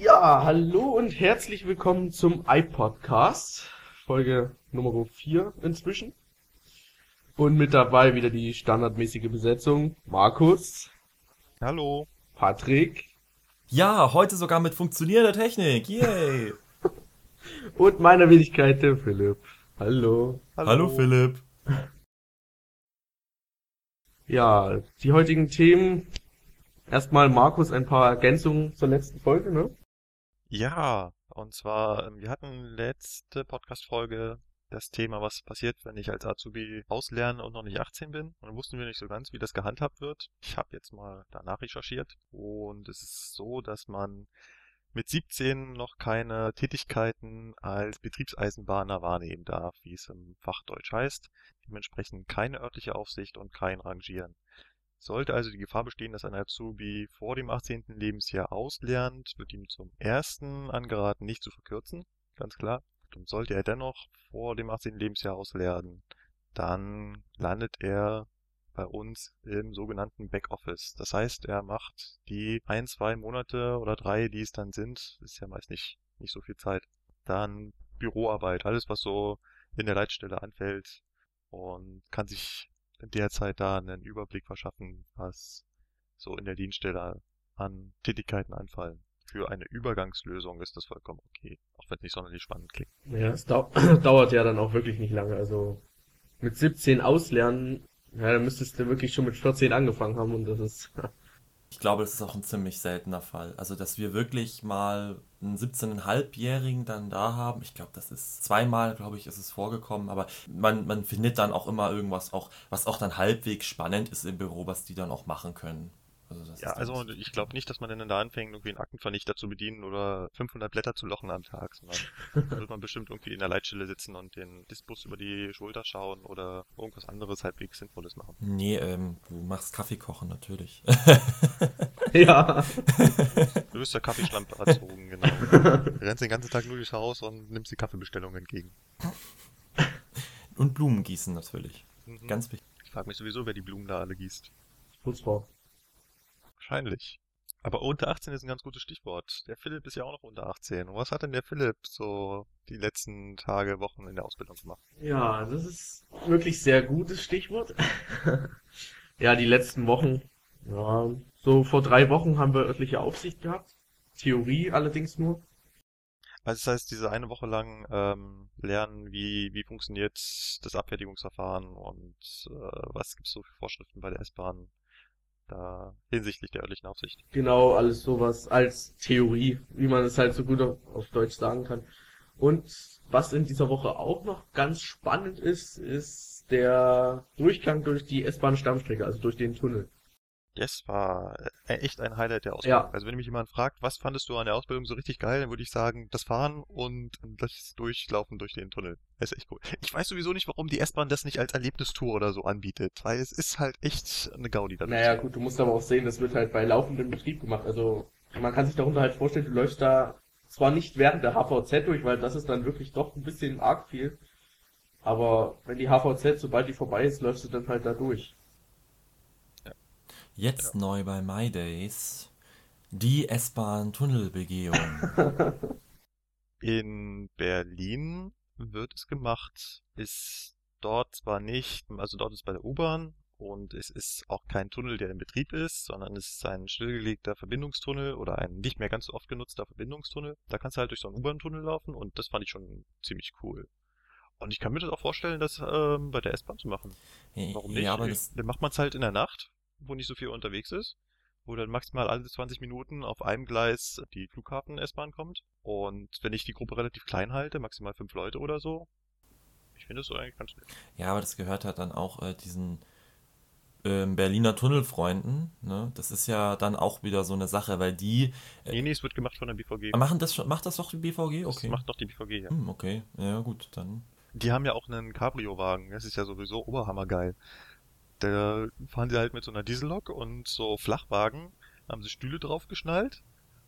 Ja, hallo und herzlich willkommen zum iPodcast, Folge Nummer 4 inzwischen. Und mit dabei wieder die standardmäßige Besetzung, Markus, Hallo. Patrick Ja, heute sogar mit funktionierender Technik. Yay. und meiner Wenigkeit, der Philipp. Hallo. Hallo. Philipp. Ja, die heutigen Themen. Erstmal Markus ein paar Ergänzungen zur letzten Folge, ne? Ja, und zwar, ähm, wir hatten letzte Podcast-Folge das Thema, was passiert, wenn ich als Azubi auslerne und noch nicht 18 bin. Und dann wussten wir nicht so ganz, wie das gehandhabt wird. Ich habe jetzt mal danach recherchiert und es ist so, dass man mit 17 noch keine Tätigkeiten als Betriebseisenbahner wahrnehmen darf, wie es im Fachdeutsch heißt. Dementsprechend keine örtliche Aufsicht und kein Rangieren. Sollte also die Gefahr bestehen, dass ein Azubi vor dem 18. Lebensjahr auslernt, wird ihm zum ersten angeraten, nicht zu verkürzen, ganz klar. Und sollte er dennoch vor dem 18. Lebensjahr auslernen, dann landet er bei uns im sogenannten Backoffice. Das heißt, er macht die ein, zwei Monate oder drei, die es dann sind, ist ja meist nicht, nicht so viel Zeit, dann Büroarbeit, alles was so in der Leitstelle anfällt und kann sich in der Zeit da einen Überblick verschaffen, was so in der Dienststelle an Tätigkeiten anfallen. Für eine Übergangslösung ist das vollkommen okay, auch wenn es nicht sonderlich spannend klingt. Ja, es dau dauert ja dann auch wirklich nicht lange. Also mit 17 auslernen, ja, dann müsstest du wirklich schon mit 14 angefangen haben und das ist. Ich glaube, das ist auch ein ziemlich seltener Fall. Also, dass wir wirklich mal einen 17,5-Jährigen dann da haben, ich glaube, das ist zweimal, glaube ich, ist es vorgekommen, aber man, man findet dann auch immer irgendwas, auch, was auch dann halbwegs spannend ist im Büro, was die dann auch machen können. Also ja, also ich glaube nicht, dass man dann da anfängt, irgendwie einen Aktenvernichter zu bedienen oder 500 Blätter zu lochen am Tag, sondern da wird man bestimmt irgendwie in der Leitstelle sitzen und den Disbus über die Schulter schauen oder irgendwas anderes halbwegs Sinnvolles machen. Nee, ähm, du machst Kaffee kochen, natürlich. ja. Du bist der Kaffeeschlampe erzogen, genau. Du rennst den ganzen Tag nur durchs Haus und nimmst die Kaffeebestellung entgegen. Und Blumen gießen natürlich. Mhm. Ganz wichtig. Ich frage mich sowieso, wer die Blumen da alle gießt. Putzfrau. Wahrscheinlich. Aber unter 18 ist ein ganz gutes Stichwort. Der Philipp ist ja auch noch unter 18. Und was hat denn der Philipp so die letzten Tage, Wochen in der Ausbildung gemacht? Ja, das ist wirklich sehr gutes Stichwort. ja, die letzten Wochen. Ja, so vor drei Wochen haben wir örtliche Aufsicht gehabt. Theorie allerdings nur. Also das heißt, diese eine Woche lang ähm, lernen, wie, wie funktioniert das Abfertigungsverfahren und äh, was gibt es so für Vorschriften bei der S-Bahn da hinsichtlich der örtlichen Aufsicht. Genau, alles sowas als Theorie, wie man es halt so gut auf, auf Deutsch sagen kann. Und was in dieser Woche auch noch ganz spannend ist, ist der Durchgang durch die S-Bahn-Stammstrecke, also durch den Tunnel. Das war äh, echt ein Highlight der Ausbildung. Ja. Also wenn mich jemand fragt, was fandest du an der Ausbildung so richtig geil, dann würde ich sagen, das Fahren und das Durchlaufen durch den Tunnel. Das ist echt cool. Ich weiß sowieso nicht, warum die S-Bahn das nicht als Erlebnistour oder so anbietet, weil es ist halt echt eine Gaudi da Naja, gut, du musst aber auch sehen, das wird halt bei laufendem Betrieb gemacht. Also man kann sich darunter halt vorstellen, du läufst da zwar nicht während der HVZ durch, weil das ist dann wirklich doch ein bisschen arg viel. Aber wenn die HVZ, sobald die vorbei ist, läufst du dann halt da durch. Jetzt neu bei MyDays. Die S-Bahn-Tunnelbegehung. In Berlin wird es gemacht, ist dort zwar nicht, also dort ist bei der U-Bahn und es ist auch kein Tunnel, der in Betrieb ist, sondern es ist ein stillgelegter Verbindungstunnel oder ein nicht mehr ganz so oft genutzter Verbindungstunnel. Da kannst du halt durch so einen U-Bahn-Tunnel laufen und das fand ich schon ziemlich cool. Und ich kann mir das auch vorstellen, das ähm, bei der S-Bahn zu machen. Warum nicht? Ja, aber das, Dann macht man es halt in der Nacht, wo nicht so viel unterwegs ist, wo dann maximal alle 20 Minuten auf einem Gleis die Flughafen-S-Bahn kommt. Und wenn ich die Gruppe relativ klein halte, maximal fünf Leute oder so, ich finde das so eigentlich ganz nett. ja, aber das gehört halt dann auch äh, diesen ähm, Berliner Tunnelfreunden. Ne? Das ist ja dann auch wieder so eine Sache, weil die äh, Nee, nee, es wird gemacht von der BVG. machen das macht das doch die BVG? Das Okay. macht doch die BVG, ja. Hm, okay, ja gut, dann. Die haben ja auch einen Cabrio-Wagen. Das ist ja sowieso oberhammergeil. Da fahren sie halt mit so einer Diesellok und so Flachwagen, haben sie Stühle draufgeschnallt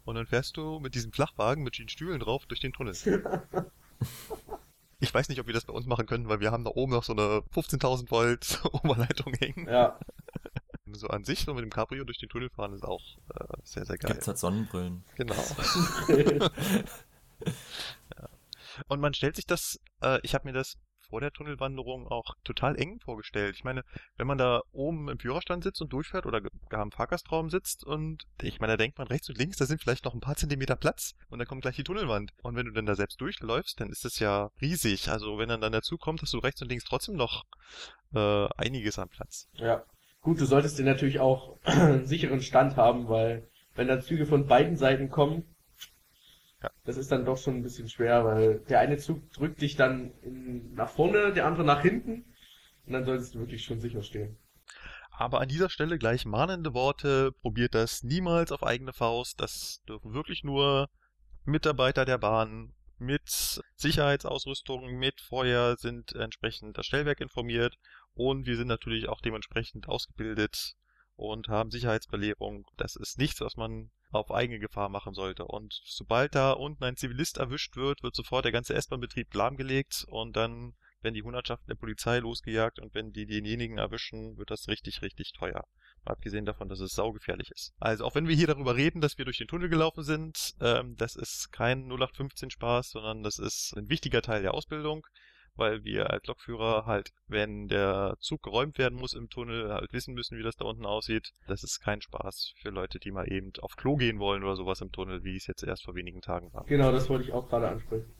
und dann fährst du mit diesem Flachwagen mit den Stühlen drauf durch den Tunnel. Ich weiß nicht, ob wir das bei uns machen können, weil wir haben da oben noch so eine 15.000 Volt Oberleitung hängen. Ja, So an sich, so mit dem Cabrio durch den Tunnel fahren, ist auch äh, sehr, sehr geil. Gibt's halt Sonnenbrillen. Genau. ja. Und man stellt sich das, äh, ich habe mir das vor der Tunnelwanderung auch total eng vorgestellt. Ich meine, wenn man da oben im Führerstand sitzt und durchfährt oder gar im Fahrgastraum sitzt und ich meine, da denkt man rechts und links, da sind vielleicht noch ein paar Zentimeter Platz und dann kommt gleich die Tunnelwand. Und wenn du dann da selbst durchläufst, dann ist das ja riesig. Also wenn dann dann dazu kommt, dass du rechts und links trotzdem noch äh, einiges an Platz. Ja. Gut, du solltest dir natürlich auch einen sicheren Stand haben, weil wenn da Züge von beiden Seiten kommen, Ja. das ist dann doch schon ein bisschen schwer, weil der eine Zug drückt dich dann in, nach vorne, der andere nach hinten und dann solltest du wirklich schon sicher stehen. Aber an dieser Stelle gleich mahnende Worte. Probiert das niemals auf eigene Faust. Das dürfen wirklich nur Mitarbeiter der Bahn mit Sicherheitsausrüstung, mit Feuer sind entsprechend das Stellwerk informiert und wir sind natürlich auch dementsprechend ausgebildet und haben Sicherheitsbelehrung. Das ist nichts, was man auf eigene Gefahr machen sollte. Und sobald da unten ein Zivilist erwischt wird, wird sofort der ganze S-Bahn-Betrieb lahmgelegt und dann werden die Hundertschaften der Polizei losgejagt und wenn die denjenigen erwischen, wird das richtig, richtig teuer. Mal Abgesehen davon, dass es saugefährlich ist. Also auch wenn wir hier darüber reden, dass wir durch den Tunnel gelaufen sind, ähm, das ist kein 0815 Spaß, sondern das ist ein wichtiger Teil der Ausbildung, weil wir als Lokführer halt, wenn der Zug geräumt werden muss im Tunnel, halt wissen müssen, wie das da unten aussieht. Das ist kein Spaß für Leute, die mal eben auf Klo gehen wollen oder sowas im Tunnel, wie es jetzt erst vor wenigen Tagen war. Genau, das wollte ich auch gerade ansprechen.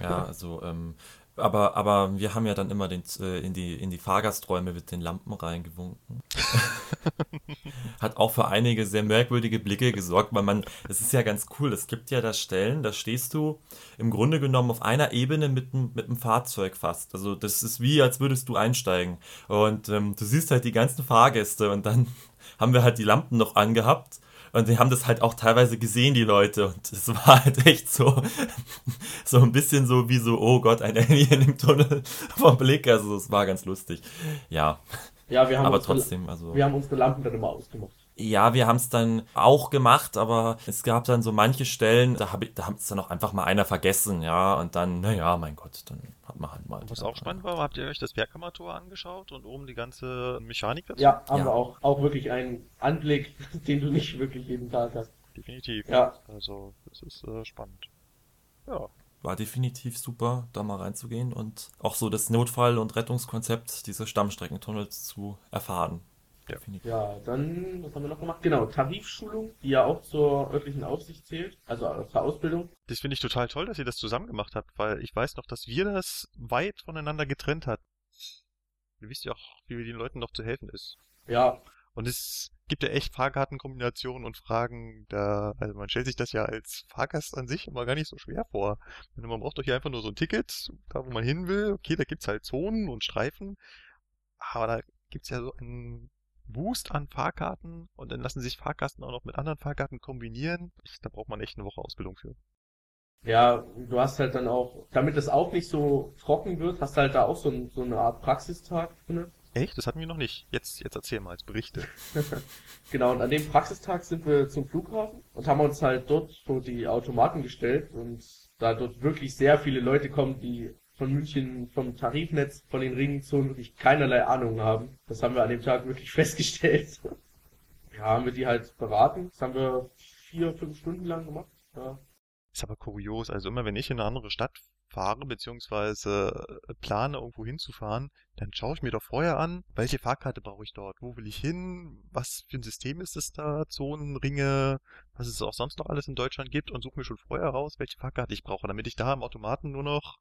Ja, also, ähm, aber, aber wir haben ja dann immer den, äh, in die, in die Fahrgasträume mit den Lampen reingewunken. Hat auch für einige sehr merkwürdige Blicke gesorgt, weil man, es ist ja ganz cool, es gibt ja da Stellen, da stehst du im Grunde genommen auf einer Ebene mit dem, mit dem Fahrzeug fast. Also das ist wie, als würdest du einsteigen. Und ähm, du siehst halt die ganzen Fahrgäste und dann haben wir halt die Lampen noch angehabt. Und die haben das halt auch teilweise gesehen, die Leute. Und es war halt echt so, so ein bisschen so wie so, oh Gott, ein Alien im Tunnel vom Blick. Also es war ganz lustig. Ja, Ja, wir haben, aber unsere, trotzdem, also. wir haben unsere Lampen dann immer ausgemacht. Ja, wir haben es dann auch gemacht, aber es gab dann so manche Stellen, da, hab ich, da hat es dann auch einfach mal einer vergessen, ja. Und dann, naja, mein Gott, dann hat man halt mal. Was auch spannend war, habt ihr euch das Werkkammertor angeschaut und oben die ganze Mechanik dazu? Ja, haben Ja. wir auch. Auch wirklich einen Anblick, den du nicht wirklich jeden Tag hast. Definitiv. Ja. Also, das ist äh, spannend. Ja. War definitiv super, da mal reinzugehen und auch so das Notfall- und Rettungskonzept dieses Stammstreckentunnels zu erfahren. Ja. Definitiv. Ja, dann, was haben wir noch gemacht? Genau, Tarifschulung, die ja auch zur örtlichen Aufsicht zählt, also zur Ausbildung. Das finde ich total toll, dass ihr das zusammen gemacht habt, weil ich weiß noch, dass wir das weit voneinander getrennt hatten. Ihr wisst ja auch, wie den Leuten noch zu helfen ist. Ja, Und es gibt ja echt Fahrkartenkombinationen und Fragen, da, also man stellt sich das ja als Fahrgast an sich immer gar nicht so schwer vor. Man braucht doch hier einfach nur so ein Ticket, da wo man hin will. Okay, da gibt's halt Zonen und Streifen. Aber da gibt's ja so einen Boost an Fahrkarten und dann lassen sich Fahrkarten auch noch mit anderen Fahrkarten kombinieren. Da braucht man echt eine Woche Ausbildung für. ja, du hast halt dann auch, damit es auch nicht so trocken wird, hast halt da auch so, ein, so eine Art Praxistag drin. Echt? Das hatten wir noch nicht. Jetzt, jetzt erzähl mal als Berichte. Genau, und an dem Praxistag sind wir zum Flughafen und haben uns halt dort vor die Automaten gestellt und da dort wirklich sehr viele Leute kommen, die von München, vom Tarifnetz, von den Ringzonen wirklich keinerlei Ahnung haben. Das haben wir an dem Tag wirklich festgestellt. Ja, haben wir die halt beraten. Das haben wir vier, fünf Stunden lang gemacht. Ja. Ist aber kurios. Also immer wenn ich in eine andere Stadt fahre, beziehungsweise äh, plane, irgendwo hinzufahren, dann schaue ich mir doch vorher an, welche Fahrkarte brauche ich dort? Wo will ich hin? Was für ein System ist es da? Zonen, Ringe, was es auch sonst noch alles in Deutschland gibt und suche mir schon vorher raus, welche Fahrkarte ich brauche, damit ich da im Automaten nur noch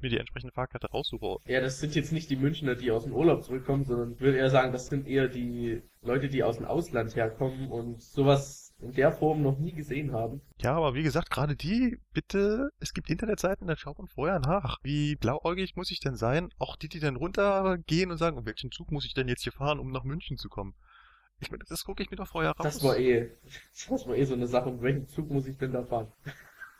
mir die entsprechende Fahrkarte raussuche. ja, das sind jetzt nicht die Münchner, die aus dem Urlaub zurückkommen, sondern ich würde eher sagen, das sind eher die Leute, die aus dem Ausland herkommen und sowas in der Form noch nie gesehen haben. Ja, aber wie gesagt, gerade die, bitte, es gibt Internetseiten, da schaut man vorher nach. Wie blauäugig muss ich denn sein? Auch die, die dann runtergehen und sagen, um welchen Zug muss ich denn jetzt hier fahren, um nach München zu kommen? Ich meine, das gucke ich mir doch vorher raus. Das war eh, das war eh so eine Sache. Und welchen Zug muss ich denn da fahren?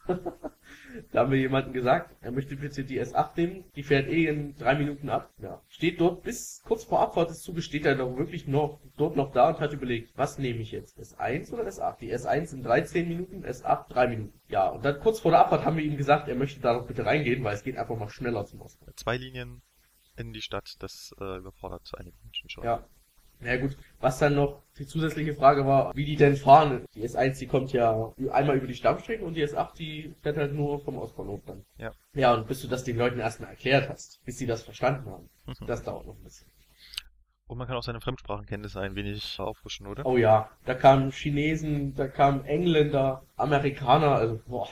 Da haben wir jemanden gesagt, er möchte bitte die S8 nehmen, die fährt eh in drei Minuten ab. Ja. Steht dort bis kurz vor Abfahrt des Zuges steht er doch wirklich noch, dort noch da und hat überlegt, was nehme ich jetzt? S1 oder S8? Die S1 in 13 Minuten, S8 3 Minuten. Ja, und dann kurz vor der Abfahrt haben wir ihm gesagt, er möchte da doch bitte reingehen, weil es geht einfach mal schneller zum Osten. Zwei Linien in die Stadt, das äh, überfordert einige Menschen schon. Ja. Na gut, was dann noch die zusätzliche Frage war, wie die denn fahren. Die S1, die kommt ja einmal über die Stammstrecke und die S8, die fährt halt nur vom Ostbahnhof dann. Ja. Ja, und bis du das den Leuten erstmal erklärt hast, bis sie das verstanden haben, Mhm. das dauert noch ein bisschen. Und man kann auch seine Fremdsprachenkenntnisse ein wenig auffrischen, oder? Oh ja, da kamen Chinesen, da kamen Engländer, Amerikaner, also boah.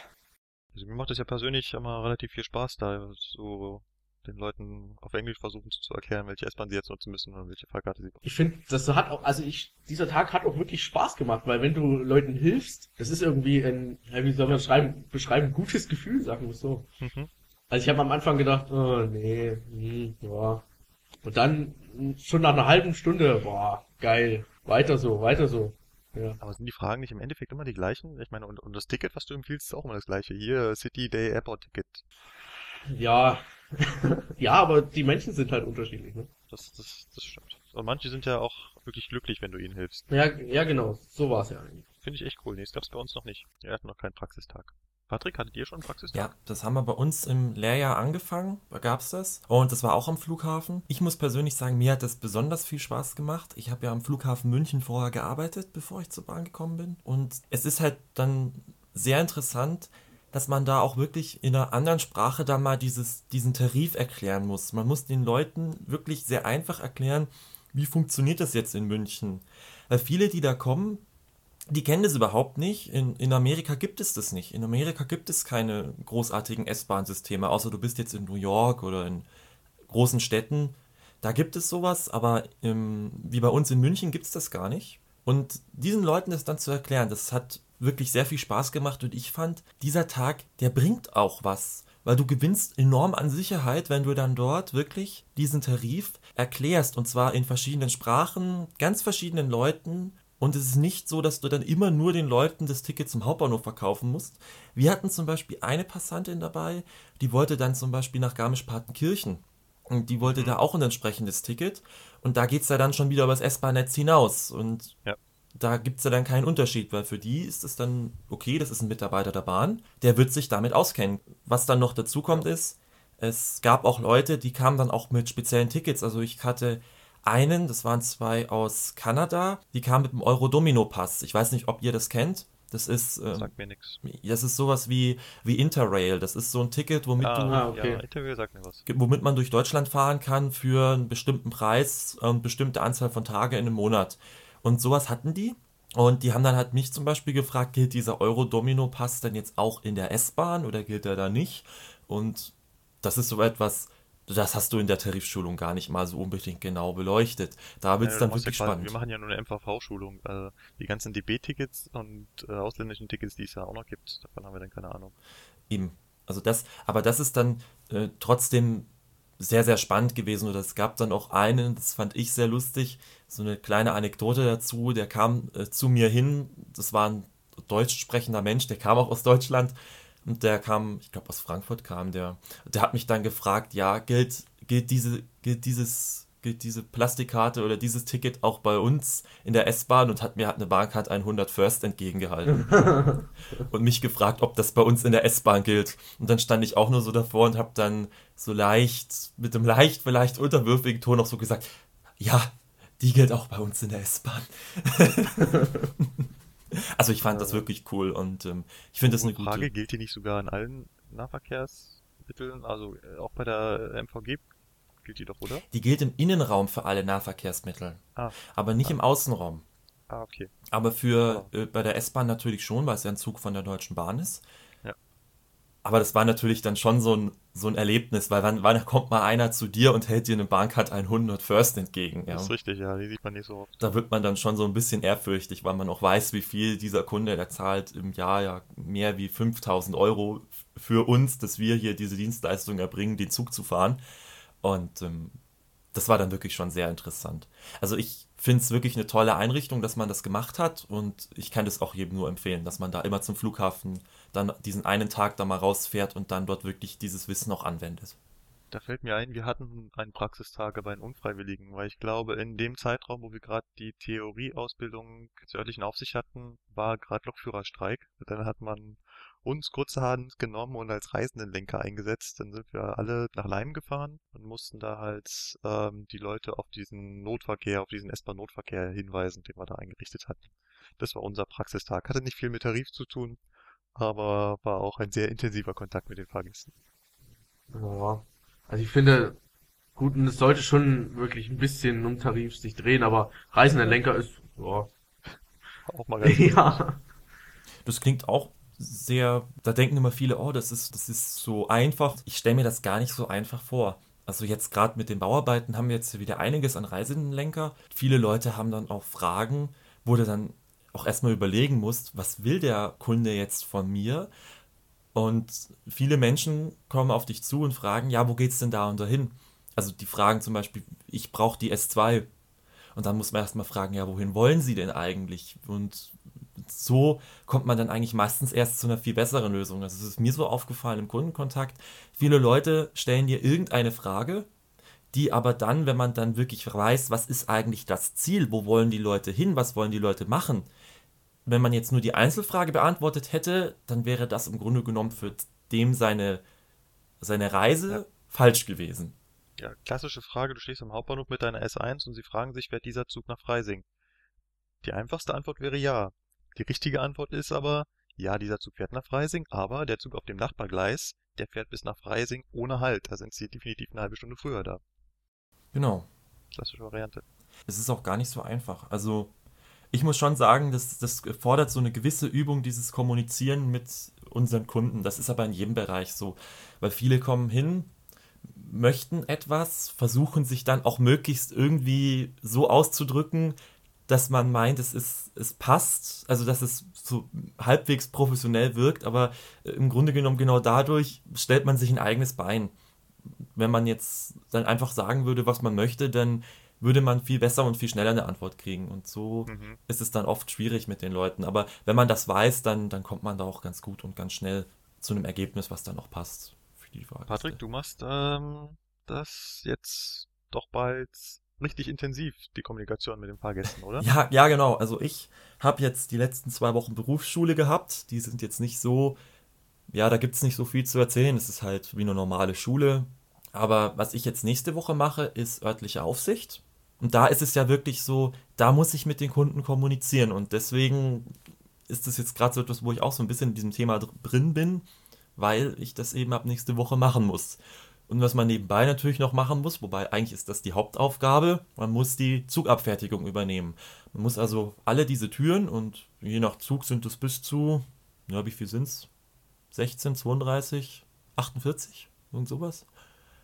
Also mir macht es ja persönlich immer relativ viel Spaß, da so den Leuten auf Englisch versuchen zu erklären, welche S-Bahn sie jetzt nutzen müssen und welche Fahrkarte sie brauchen. Ich finde, das hat auch, also ich, dieser Tag hat auch wirklich Spaß gemacht, weil wenn du Leuten hilfst, das ist irgendwie ein, wie soll man schreiben, beschreiben, gutes Gefühl, sagen wir es so. Mhm. Also ich habe am Anfang gedacht, oh nee, hm, ja. Und dann schon nach einer halben Stunde, boah, geil, weiter so, weiter so. Ja. Aber sind die Fragen nicht im Endeffekt immer die gleichen? Ich meine, und, und das Ticket, was du empfiehlst, ist auch immer das gleiche. Hier, City Day Airport Ticket. Ja. ja, aber die Menschen sind halt unterschiedlich, ne? Das, das, das stimmt. Und manche sind ja auch wirklich glücklich, wenn du ihnen hilfst. Ja, ja genau, so war es ja eigentlich. Finde ich echt cool. Nee, das gab's bei uns noch nicht. Wir hatten noch keinen Praxistag. Patrick, hattet ihr schon einen Praxistag? Ja, das haben wir bei uns im Lehrjahr angefangen, da gab's das. Und das war auch am Flughafen. Ich muss persönlich sagen, mir hat das besonders viel Spaß gemacht. Ich habe ja am Flughafen München vorher gearbeitet, bevor ich zur Bahn gekommen bin. Und es ist halt dann sehr interessant, dass man da auch wirklich in einer anderen Sprache dann mal dieses, diesen Tarif erklären muss. Man muss den Leuten wirklich sehr einfach erklären, wie funktioniert das jetzt in München. Weil viele, die da kommen, die kennen das überhaupt nicht. In, in Amerika gibt es das nicht. In Amerika gibt es keine großartigen S-Bahn-Systeme, außer du bist jetzt in New York oder in großen Städten. Da gibt es sowas, aber im, wie bei uns in München gibt es das gar nicht. Und diesen Leuten das dann zu erklären, das hat wirklich sehr viel Spaß gemacht und ich fand, dieser Tag, der bringt auch was. Weil du gewinnst enorm an Sicherheit, wenn du dann dort wirklich diesen Tarif erklärst. Und zwar in verschiedenen Sprachen, ganz verschiedenen Leuten. Und es ist nicht so, dass du dann immer nur den Leuten das Ticket zum Hauptbahnhof verkaufen musst. Wir hatten zum Beispiel eine Passantin dabei, die wollte dann zum Beispiel nach Garmisch-Partenkirchen. Und die wollte da auch ein entsprechendes Ticket. Und da geht's ja dann schon wieder über das S-Bahn-Netz hinaus. Und Ja. Da gibt's ja dann keinen Unterschied, weil für die ist es dann, okay, das ist ein Mitarbeiter der Bahn, der wird sich damit auskennen. Was dann noch dazu kommt ist, es gab auch Leute, die kamen dann auch mit speziellen Tickets. Also ich hatte einen, das waren zwei aus Kanada, die kamen mit dem Euro-Domino-Pass. Ich weiß nicht, ob ihr das kennt. Das ist, ähm, Sagt mir nichts. das ist sowas wie, wie Interrail. Das ist so ein Ticket, womit du Ah, okay. ja, sagt mir was. womit man durch Deutschland fahren kann für einen bestimmten Preis und bestimmte Anzahl von Tage in einem Monat. Und sowas hatten die. Und die haben dann halt mich zum Beispiel gefragt, gilt dieser Euro-Domino-Pass denn jetzt auch in der S-Bahn oder gilt er da nicht? Und das ist so etwas, das hast du in der Tarifschulung gar nicht mal so unbedingt genau beleuchtet. Da wird es Ja, dann ja wirklich quasi- spannend. Wir machen ja nur eine MVV-Schulung. Also die ganzen DB-Tickets und äh, ausländischen Tickets, die es ja auch noch gibt, davon haben wir dann keine Ahnung. Eben. Also das, aber das ist dann äh, trotzdem sehr, sehr spannend gewesen. Und es gab dann auch einen, das fand ich sehr lustig, so eine kleine Anekdote dazu, der kam äh, zu mir hin, das war ein deutsch sprechender Mensch, der kam auch aus Deutschland. Und der kam, ich glaube aus Frankfurt kam der, der hat mich dann gefragt, ja, gilt, gilt diese, gilt dieses, gilt diese Plastikkarte oder dieses Ticket auch bei uns in der S-Bahn und hat mir halt eine Bahncard 100 First entgegengehalten und mich gefragt, ob das bei uns in der S-Bahn gilt. Und dann stand ich auch nur so davor und habe dann so leicht, mit einem leicht, vielleicht unterwürfigen Ton auch so gesagt, ja, die gilt auch bei uns in der S-Bahn. also ich fand das wirklich cool und ähm, ich finde das eine Frage, gute... gilt die nicht sogar in allen Nahverkehrsmitteln? Also äh, auch bei der MVG gilt die doch, oder? Die gilt im Innenraum für alle Nahverkehrsmittel, Ah, aber nicht im Außenraum. ah okay. Aber für äh, bei der S-Bahn natürlich schon, weil es ja ein Zug von der Deutschen Bahn ist. Ja. Aber das war natürlich dann schon so ein, so ein Erlebnis, weil wann, wann kommt mal einer zu dir und hält dir eine Bahncard 100 First entgegen? Ja. Das ist richtig, ja, die sieht man nicht so oft. Da wird man dann schon so ein bisschen ehrfürchtig, weil man auch weiß, wie viel dieser Kunde, der zahlt im Jahr ja mehr wie 5000 Euro für uns, dass wir hier diese Dienstleistung erbringen, den Zug zu fahren. Und ähm, das war dann wirklich schon sehr interessant. Also ich finde es wirklich eine tolle Einrichtung, dass man das gemacht hat und ich kann das auch jedem nur empfehlen, dass man da immer zum Flughafen dann diesen einen Tag da mal rausfährt und dann dort wirklich dieses Wissen auch anwendet. Da fällt mir ein, wir hatten einen Praxistag bei den Unfreiwilligen, weil ich glaube, in dem Zeitraum, wo wir gerade die Theorieausbildung zur örtlichen Aufsicht hatten, war gerade Lokführerstreik. Dann hat man uns kurzerhand genommen und als Reisendenlenker eingesetzt. Dann sind wir alle nach Leim gefahren und mussten da halt ähm, die Leute auf diesen Notverkehr, auf diesen S-Bahn-Notverkehr hinweisen, den wir da eingerichtet hatten. Das war unser Praxistag. Hatte nicht viel mit Tarif zu tun, aber war auch ein sehr intensiver Kontakt mit den Fahrgästen. Ja. Also ich finde, gut, und es sollte schon wirklich ein bisschen um Tarif sich drehen, aber reisender Lenker ist, ja. Auch mal ganz Ja. Das klingt auch sehr, da denken immer viele, oh, das ist, das ist so einfach. Ich stelle mir das gar nicht so einfach vor. Also jetzt gerade mit den Bauarbeiten haben wir jetzt wieder einiges an Reisendenlenker. Viele Leute haben dann auch Fragen, wo du dann auch erstmal überlegen musst, was will der Kunde jetzt von mir? Und viele Menschen kommen auf dich zu und fragen, ja, wo geht's denn da und dahin? Also die fragen zum Beispiel, ich brauche die S2. Und dann muss man erstmal fragen, ja, wohin wollen sie denn eigentlich? Und so kommt man dann eigentlich meistens erst zu einer viel besseren Lösung. Also es ist mir so aufgefallen im Kundenkontakt, viele Leute stellen dir irgendeine Frage, die aber dann, wenn man dann wirklich weiß, was ist eigentlich das Ziel, wo wollen die Leute hin, was wollen die Leute machen, wenn man jetzt nur die Einzelfrage beantwortet hätte, dann wäre das im Grunde genommen für dem seine, seine Reise Ja. falsch gewesen. Ja, klassische Frage, du stehst am Hauptbahnhof mit deiner S1 und sie fragen sich, fährt dieser Zug nach Freising? Die einfachste Antwort wäre ja. Die richtige Antwort ist aber, ja, dieser Zug fährt nach Freising, aber der Zug auf dem Nachbargleis, der fährt bis nach Freising ohne Halt. Da sind sie definitiv eine halbe Stunde früher da. Genau. Klassische Variante. Es ist auch gar nicht so einfach. Also, ich muss schon sagen, das, das fordert so eine gewisse Übung, dieses Kommunizieren mit unseren Kunden. Das ist aber in jedem Bereich so. Weil viele kommen hin, möchten etwas, versuchen sich dann auch möglichst irgendwie so auszudrücken, dass man meint, es ist, es passt, also dass es so halbwegs professionell wirkt, aber äh, im Grunde genommen genau dadurch stellt man sich ein eigenes Bein. Wenn man jetzt dann einfach sagen würde, was man möchte, dann würde man viel besser und viel schneller eine Antwort kriegen. Und so Mhm. ist es dann oft schwierig mit den Leuten. Aber wenn man das weiß, dann, dann kommt man da auch ganz gut und ganz schnell zu einem Ergebnis, was dann auch passt für die Fahrgäste. Patrick, du machst ähm, das jetzt doch bald richtig intensiv, die Kommunikation mit den Fahrgästen, oder? Ja, ja, genau. Also ich habe jetzt die letzten zwei Wochen Berufsschule gehabt. Die sind jetzt nicht so, ja, da gibt es nicht so viel zu erzählen. Es ist halt wie eine normale Schule. Aber was ich jetzt nächste Woche mache, ist örtliche Aufsicht. Und da ist es ja wirklich so, da muss ich mit den Kunden kommunizieren. Und deswegen ist das jetzt gerade so etwas, wo ich auch so ein bisschen in diesem Thema dr- drin bin, weil ich das eben ab nächste Woche machen muss. Und was man nebenbei natürlich noch machen muss, wobei eigentlich ist das die Hauptaufgabe, man muss die Zugabfertigung übernehmen. Man muss also alle diese Türen und je nach Zug sind es bis zu, ja, wie viel sind's? 16, 32, 48, irgend sowas.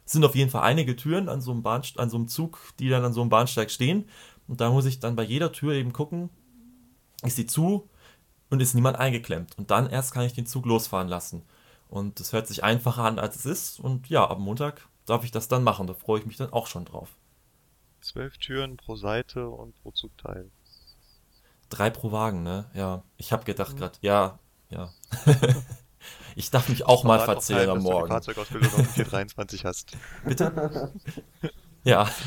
Es sind auf jeden Fall einige Türen an so einem Bahnst an so einem Zug, die dann an so einem Bahnsteig stehen. Und da muss ich dann bei jeder Tür eben gucken, ist sie zu und ist niemand eingeklemmt. Und dann erst kann ich den Zug losfahren lassen. Und das hört sich einfacher an, als es ist. Und ja, am Montag darf ich das dann machen. Da freue ich mich dann auch schon drauf. Zwölf Türen pro Seite und pro Zugteil. Drei pro Wagen, ne? Ja, ich habe gedacht gerade, ja, ja. ich darf mich auch mal verzählen am dass du die Morgen. Fahrzeugausbildung auf dem 423 hast. Bitte? Ja.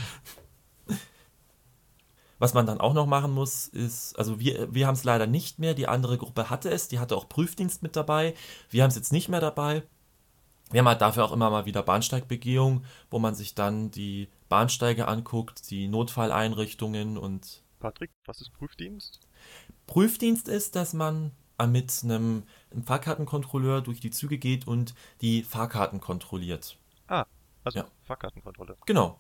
Was man dann auch noch machen muss, ist, also wir, wir haben es leider nicht mehr, die andere Gruppe hatte es, die hatte auch Prüfdienst mit dabei. Wir haben es jetzt nicht mehr dabei. Wir haben halt dafür auch immer mal wieder Bahnsteigbegehung, wo man sich dann die Bahnsteige anguckt, die Notfalleinrichtungen und Patrick, was ist Prüfdienst? Prüfdienst ist, dass man mit einem, einem Fahrkartenkontrolleur durch die Züge geht und die Fahrkarten kontrolliert. Also Ja. Fahrkartenkontrolle. Genau.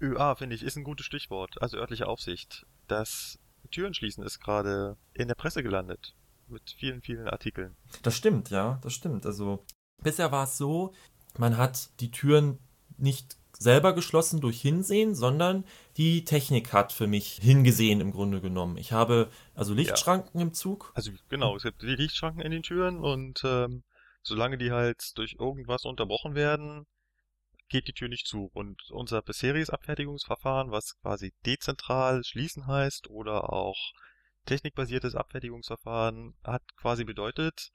ÖA, finde ich, ist ein gutes Stichwort. Also örtliche Aufsicht. Das Türenschließen ist gerade in der Presse gelandet. Mit vielen, vielen Artikeln. Das stimmt, ja, das stimmt. Also bisher war es so, man hat die Türen nicht selber geschlossen durch Hinsehen, sondern die Technik hat für mich hingesehen im Grunde genommen. Ich habe also Lichtschranken im Zug. Also genau, es gibt die Lichtschranken in den Türen und ähm, solange die halt durch irgendwas unterbrochen werden, geht die Tür nicht zu. Und unser bisheriges Abfertigungsverfahren, was quasi dezentral schließen heißt oder auch technikbasiertes Abfertigungsverfahren, hat quasi bedeutet,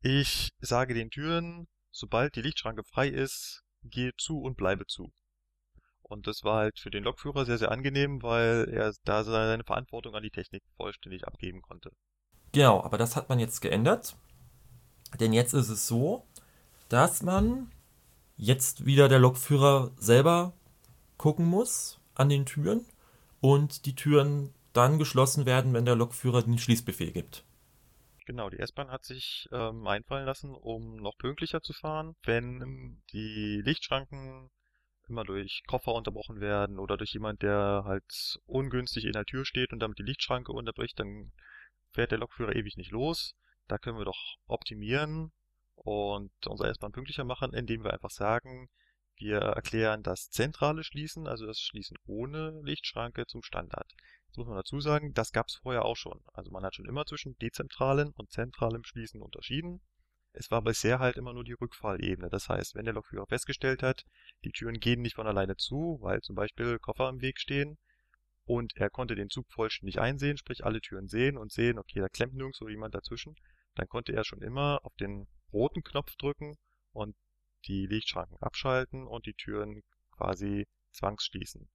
ich sage den Türen, sobald die Lichtschranke frei ist, gehe zu und bleibe zu. Und das war halt für den Lokführer sehr, sehr angenehm, weil er da seine Verantwortung an die Technik vollständig abgeben konnte. Genau, aber das hat man jetzt geändert. Denn jetzt ist es so, dass man jetzt wieder der Lokführer selber gucken muss an den Türen und die Türen dann geschlossen werden, wenn der Lokführer den Schließbefehl gibt. Genau, die S-Bahn hat sich ähm, einfallen lassen, um noch pünktlicher zu fahren, wenn die Lichtschranken immer durch Koffer unterbrochen werden oder durch jemand, der halt ungünstig in der Tür steht und damit die Lichtschranke unterbricht, dann fährt der Lokführer ewig nicht los. Da können wir doch optimieren und unsere S-Bahn pünktlicher machen, indem wir einfach sagen, wir erklären das zentrale Schließen, also das Schließen ohne Lichtschranke zum Standard. Jetzt muss man dazu sagen, das gab es vorher auch schon. Also man hat schon immer zwischen dezentralem und zentralem Schließen unterschieden. Es war bisher halt immer nur die Rückfallebene. Das heißt, wenn der Lokführer festgestellt hat, die Türen gehen nicht von alleine zu, weil zum Beispiel Koffer im Weg stehen und er konnte den Zug vollständig einsehen, sprich alle Türen sehen und sehen, okay, da klemmt nirgendwo jemand dazwischen, dann konnte er schon immer auf den roten Knopf drücken und die Lichtschranken abschalten und die Türen quasi zwangsschließen.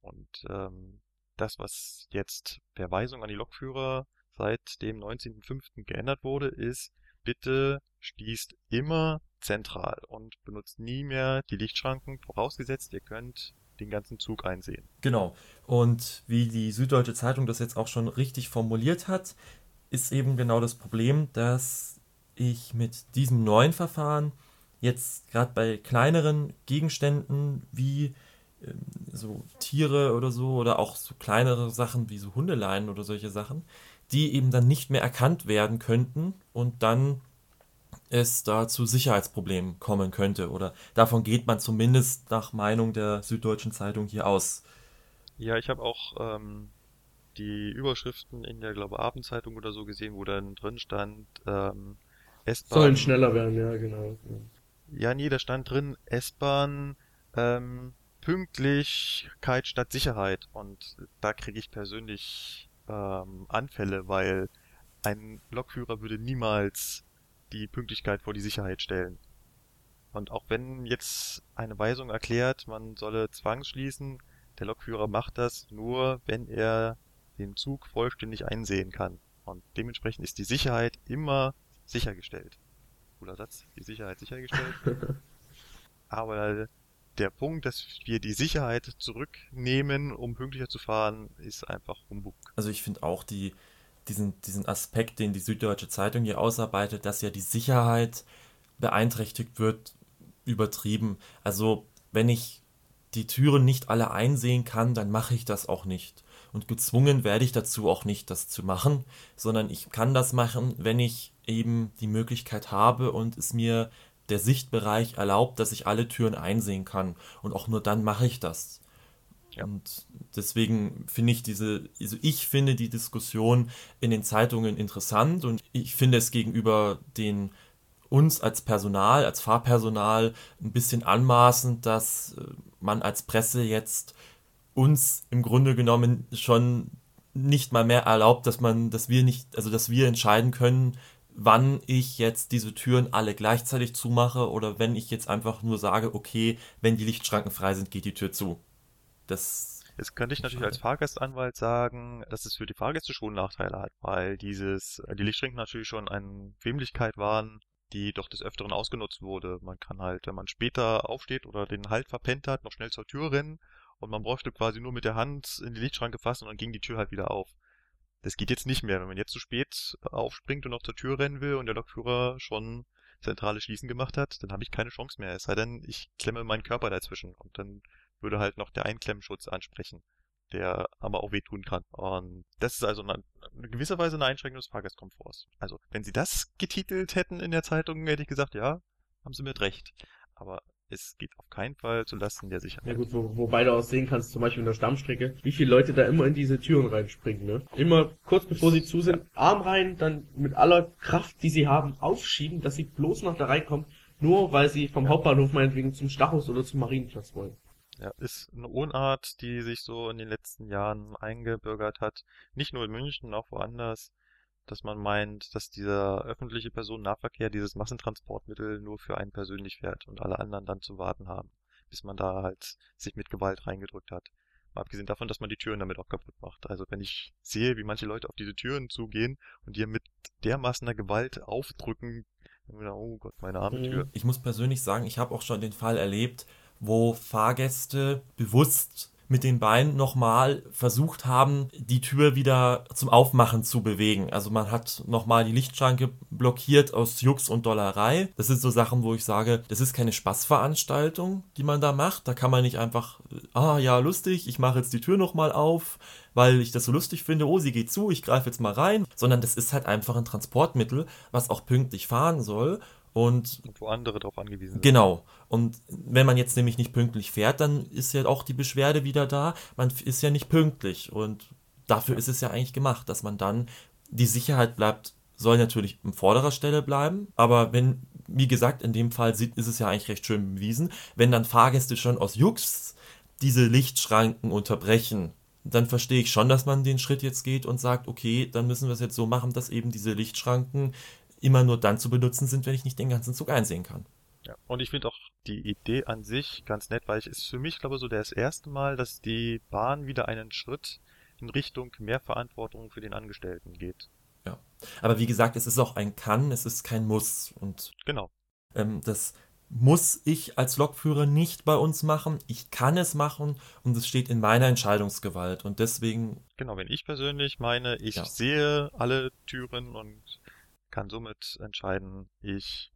Und ähm, das, was jetzt per Weisung an die Lokführer seit dem 19.05. geändert wurde, ist, bitte schließt immer zentral und benutzt nie mehr die Lichtschranken, vorausgesetzt ihr könnt den ganzen Zug einsehen. Genau. Und wie die Süddeutsche Zeitung das jetzt auch schon richtig formuliert hat, ist eben genau das Problem, dass ich mit diesem neuen Verfahren jetzt gerade bei kleineren Gegenständen wie ähm, so Tiere oder so oder auch so kleinere Sachen wie so Hundeleinen oder solche Sachen, die eben dann nicht mehr erkannt werden könnten und dann es da zu Sicherheitsproblemen kommen könnte. Oder davon geht man zumindest nach Meinung der Süddeutschen Zeitung hier aus. Ja, ich habe auch ähm, die Überschriften in der, glaube Abendzeitung oder so gesehen, wo dann drin stand, ähm, S-Bahn. Sollen schneller werden, ja, genau. Ja, nee, da stand drin, S-Bahn, ähm, Pünktlichkeit statt Sicherheit. Und da kriege ich persönlich ähm, Anfälle, weil ein Lokführer würde niemals die Pünktlichkeit vor die Sicherheit stellen. Und auch wenn jetzt eine Weisung erklärt, man solle zwangsschließen, der Lokführer macht das nur, wenn er den Zug vollständig einsehen kann. Und dementsprechend ist die Sicherheit immer sichergestellt. Cooler Satz, die Sicherheit sichergestellt. Aber der Punkt, dass wir die Sicherheit zurücknehmen, um pünktlicher zu fahren, ist einfach Humbug. Also ich finde auch die, diesen, diesen Aspekt, den die Süddeutsche Zeitung hier ausarbeitet, dass ja die Sicherheit beeinträchtigt wird, übertrieben. Also wenn ich die Türen nicht alle einsehen kann, dann mache ich das auch nicht. Und gezwungen werde ich dazu auch nicht, das zu machen, sondern ich kann das machen, wenn ich eben die Möglichkeit habe und es mir der Sichtbereich erlaubt, dass ich alle Türen einsehen kann. Und auch nur dann mache ich das. Ja. Und deswegen finde ich diese, also ich finde die Diskussion in den Zeitungen interessant und ich finde es gegenüber den uns als Personal, als Fahrpersonal ein bisschen anmaßend, dass äh, man als Presse jetzt uns im Grunde genommen schon nicht mal mehr erlaubt, dass man, dass wir nicht, also dass wir entscheiden können, wann ich jetzt diese Türen alle gleichzeitig zumache oder wenn ich jetzt einfach nur sage, okay, wenn die Lichtschranken frei sind, geht die Tür zu. Das Jetzt könnte ich natürlich als Fahrgastanwalt sagen, dass es für die Fahrgäste schon Nachteile hat, weil dieses, die Lichtschranken natürlich schon eine Bequemlichkeit waren, die doch des Öfteren ausgenutzt wurde. Man kann halt, wenn man später aufsteht oder den Halt verpennt hat, noch schnell zur Tür rennen und man bräuchte quasi nur mit der Hand in die Lichtschranke fassen und dann ging die Tür halt wieder auf. Das geht jetzt nicht mehr. Wenn man jetzt zu spät aufspringt und noch zur Tür rennen will und der Lokführer schon zentrale Schließen gemacht hat, dann habe ich keine Chance mehr. Es sei denn, ich klemme meinen Körper dazwischen und dann würde halt noch der Einklemmschutz ansprechen, der aber auch wehtun kann. Und das ist also eine, eine gewisser Weise eine Einschränkung des Fahrgastkomforts. Also, wenn sie das getitelt hätten in der Zeitung, hätte ich gesagt, ja, haben sie mit recht. Aber es geht auf keinen Fall zulasten der Sicherheit. Ja gut, wo, wobei du auch sehen kannst, zum Beispiel in der Stammstrecke, wie viele Leute da immer in diese Türen reinspringen, ne? Immer kurz bevor sie zu sind, Arm rein, dann mit aller Kraft, die sie haben, aufschieben, dass sie bloß noch da reinkommen, nur weil sie vom ja. Hauptbahnhof meinetwegen zum Stachus oder zum Marienplatz wollen. Ja, ist eine Unart, die sich so in den letzten Jahren eingebürgert hat. Nicht nur in München, auch woanders dass man meint, dass dieser öffentliche Personennahverkehr, dieses Massentransportmittel nur für einen persönlich fährt und alle anderen dann zu warten haben, bis man da halt sich mit Gewalt reingedrückt hat. Mal abgesehen davon, dass man die Türen damit auch kaputt macht. Also wenn ich sehe, wie manche Leute auf diese Türen zugehen und die mit dermaßener Gewalt aufdrücken, Oh Gott, meine arme Tür. Ich muss persönlich sagen, ich habe auch schon den Fall erlebt, wo Fahrgäste bewusst mit den Beinen nochmal versucht haben, die Tür wieder zum Aufmachen zu bewegen. Also man hat nochmal die Lichtschranke blockiert aus Jux und Dollerei. Das sind so Sachen, wo ich sage, das ist keine Spaßveranstaltung, die man da macht. Da kann man nicht einfach, ah ja, lustig, ich mache jetzt die Tür nochmal auf, weil ich das so lustig finde, oh, sie geht zu, ich greife jetzt mal rein. Sondern das ist halt einfach ein Transportmittel, was auch pünktlich fahren soll und, und wo andere darauf angewiesen sind. Genau. Und wenn man jetzt nämlich nicht pünktlich fährt, dann ist ja auch die Beschwerde wieder da. Man ist ja nicht pünktlich. Und dafür ist es ja eigentlich gemacht, dass man dann die Sicherheit bleibt, soll natürlich in vorderer Stelle bleiben. Aber wenn, wie gesagt, in dem Fall ist es ja eigentlich recht schön bewiesen, wenn dann Fahrgäste schon aus Jux diese Lichtschranken unterbrechen, dann verstehe ich schon, dass man den Schritt jetzt geht und sagt, okay, dann müssen wir es jetzt so machen, dass eben diese Lichtschranken immer nur dann zu benutzen sind, wenn ich nicht den ganzen Zug einsehen kann. Ja, und ich finde auch die Idee an sich ganz nett, weil es ist für mich, glaube ich, so das erste Mal, dass die Bahn wieder einen Schritt in Richtung mehr Verantwortung für den Angestellten geht. Ja, aber wie gesagt, es ist auch ein Kann, es ist kein Muss. Und genau. Ähm, das muss ich als Lokführer nicht bei uns machen. Ich kann es machen und es steht in meiner Entscheidungsgewalt. Und deswegen. Genau, wenn ich persönlich meine, ich ja. sehe alle Türen und kann somit entscheiden, ich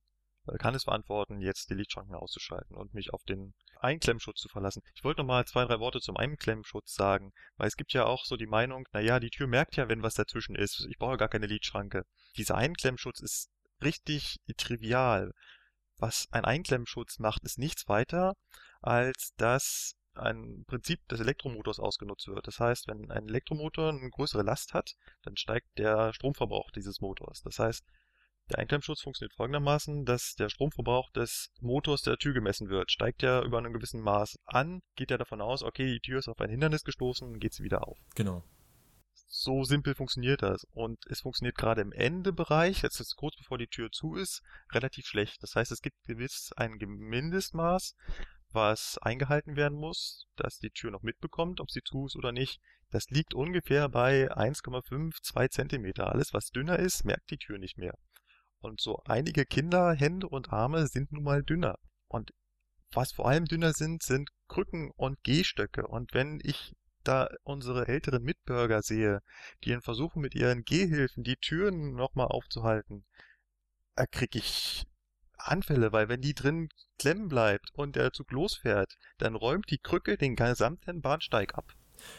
kann es verantworten, jetzt die Lichtschranken auszuschalten und mich auf den Einklemmschutz zu verlassen. Ich wollte noch mal zwei, drei Worte zum Einklemmschutz sagen, weil es gibt ja auch so die Meinung, naja, die Tür merkt ja, wenn was dazwischen ist. Ich brauche gar keine Lichtschranke. Dieser Einklemmschutz ist richtig trivial. Was ein Einklemmschutz macht, ist nichts weiter, als dass ein Prinzip des Elektromotors ausgenutzt wird. Das heißt, wenn ein Elektromotor eine größere Last hat, dann steigt der Stromverbrauch dieses Motors. Das heißt, der Einklemmschutz funktioniert folgendermaßen, dass der Stromverbrauch des Motors der Tür gemessen wird. Steigt er über einem gewissen Maß an, geht er davon aus, okay, die Tür ist auf ein Hindernis gestoßen, geht sie wieder auf. Genau. So simpel funktioniert das. Und es funktioniert gerade im Endebereich, jetzt ist kurz bevor die Tür zu ist, relativ schlecht. Das heißt, es gibt gewiss ein Mindestmaß, was eingehalten werden muss, dass die Tür noch mitbekommt, ob sie zu ist oder nicht. Das liegt ungefähr bei 1,5, 2 Zentimeter. Alles, was dünner ist, merkt die Tür nicht mehr. Und so einige Kinder, Hände und Arme sind nun mal dünner. Und was vor allem dünner sind, sind Krücken und Gehstöcke. Und wenn ich da unsere älteren Mitbürger sehe, die in versuchen mit ihren Gehhilfen die Türen nochmal aufzuhalten, kriege ich Anfälle, weil wenn die drin klemmen bleibt und der Zug losfährt, dann räumt die Krücke den gesamten Bahnsteig ab.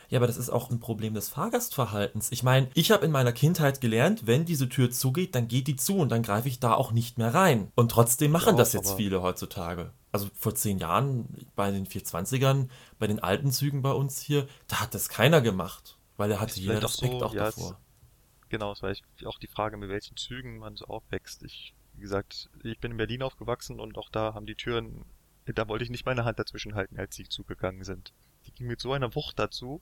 Ja, aber das ist auch ein Problem des Fahrgastverhaltens. Ich meine, ich habe in meiner Kindheit gelernt, wenn diese Tür zugeht, dann geht die zu und dann greife ich da auch nicht mehr rein. Und trotzdem machen ja, das jetzt viele heutzutage. Also vor zehn Jahren bei den 420ern, bei den alten Zügen bei uns hier, da hat das keiner gemacht, weil da hatte jeder Respekt so, auch ja, davor. Es, genau, es war auch die Frage, mit welchen Zügen man so aufwächst. Ich wie gesagt, ich bin in Berlin aufgewachsen und auch da haben die Türen, da wollte ich nicht meine Hand dazwischen halten, als sie zugegangen sind. Die ging mit so einer Wucht dazu.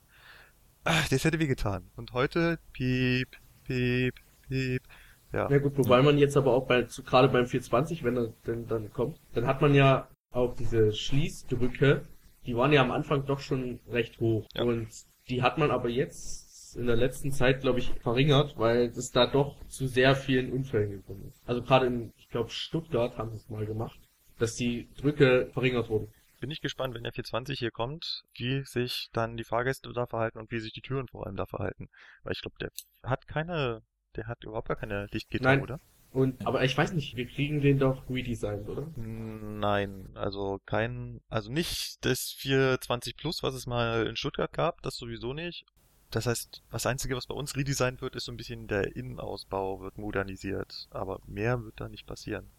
Ach, das hätte wehgetan. Und heute, piep, piep, piep. Ja. Ja gut, wobei man jetzt aber auch bei, gerade beim 420, wenn er denn dann kommt, dann hat man ja auch diese Schließdrücke, die waren ja am Anfang doch schon recht hoch. Ja. Und die hat man aber jetzt in der letzten Zeit, glaube ich, verringert, weil es da doch zu sehr vielen Unfällen gekommen ist. Also gerade in, ich glaube, Stuttgart haben sie es mal gemacht, dass die Drücke verringert wurden. Bin ich gespannt, wenn der 420 hier kommt, wie sich dann die Fahrgäste da verhalten und wie sich die Türen vor allem da verhalten. Weil ich glaube, der hat keine, der hat überhaupt gar keine Lichtgitter, Nein. oder? Und, aber ich weiß nicht, wir kriegen den doch redesigned, oder? Nein, also kein, also nicht das 420 Plus, was es mal in Stuttgart gab, das sowieso nicht. Das heißt, das Einzige, was bei uns redesigned wird, ist so ein bisschen der Innenausbau wird modernisiert. Aber mehr wird da nicht passieren.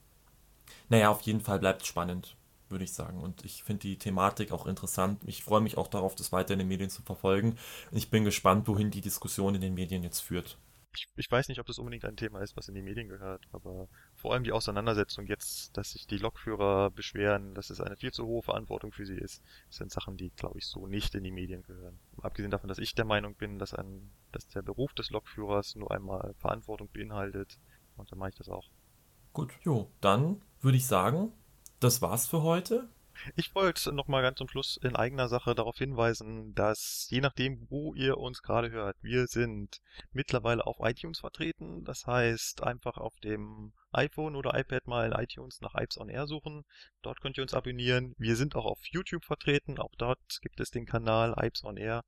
Naja, auf jeden Fall bleibt es spannend, würde ich sagen. Und ich finde die Thematik auch interessant. Ich freue mich auch darauf, das weiter in den Medien zu verfolgen. Ich bin gespannt, wohin die Diskussion in den Medien jetzt führt ich, ich weiß nicht, ob das unbedingt ein Thema ist, was in die Medien gehört, aber vor allem die Auseinandersetzung jetzt, dass sich die Lokführer beschweren, dass es eine viel zu hohe Verantwortung für sie ist, sind Sachen, die, glaube ich, so nicht in die Medien gehören. Abgesehen davon, dass ich der Meinung bin, dass ein, dass der Beruf des Lokführers nur einmal Verantwortung beinhaltet, und dann mache ich das auch. Gut, jo, dann würde ich sagen, das war's für heute. Ich wollte noch mal ganz zum Schluss in eigener Sache darauf hinweisen, dass je nachdem, wo ihr uns gerade hört, wir sind mittlerweile auf iTunes vertreten. Das heißt, einfach auf dem iPhone oder iPad mal in iTunes nach Ipes on Air suchen. Dort könnt ihr uns abonnieren. Wir sind auch auf YouTube vertreten. Auch dort gibt es den Kanal Ipes on Air.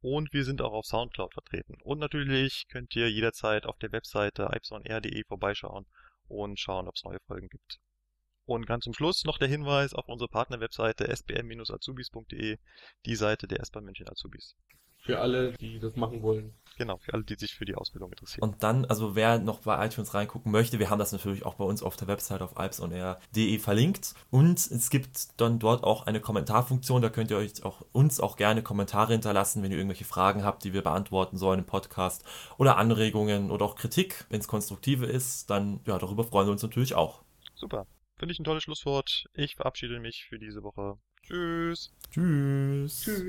Und wir sind auch auf Soundcloud vertreten. Und natürlich könnt ihr jederzeit auf der Webseite ipesonair.de vorbeischauen und schauen, ob es neue Folgen gibt. Und ganz zum Schluss noch der Hinweis auf unsere Partnerwebseite sbm-azubis.de, die Seite der S-Bahn München Azubis. Für alle, die das machen wollen. Genau, für alle, die sich für die Ausbildung interessieren. Und dann, also wer noch bei iTunes reingucken möchte, wir haben das natürlich auch bei uns auf der Website auf alpsonair.de verlinkt. Und es gibt dann dort auch eine Kommentarfunktion, da könnt ihr euch auch uns auch gerne Kommentare hinterlassen, wenn ihr irgendwelche Fragen habt, die wir beantworten sollen im Podcast oder Anregungen oder auch Kritik, wenn es konstruktive ist, dann ja, darüber freuen wir uns natürlich auch. Super. Finde ich ein tolles Schlusswort. Ich verabschiede mich für diese Woche. Tschüss. Tschüss. Tschüss.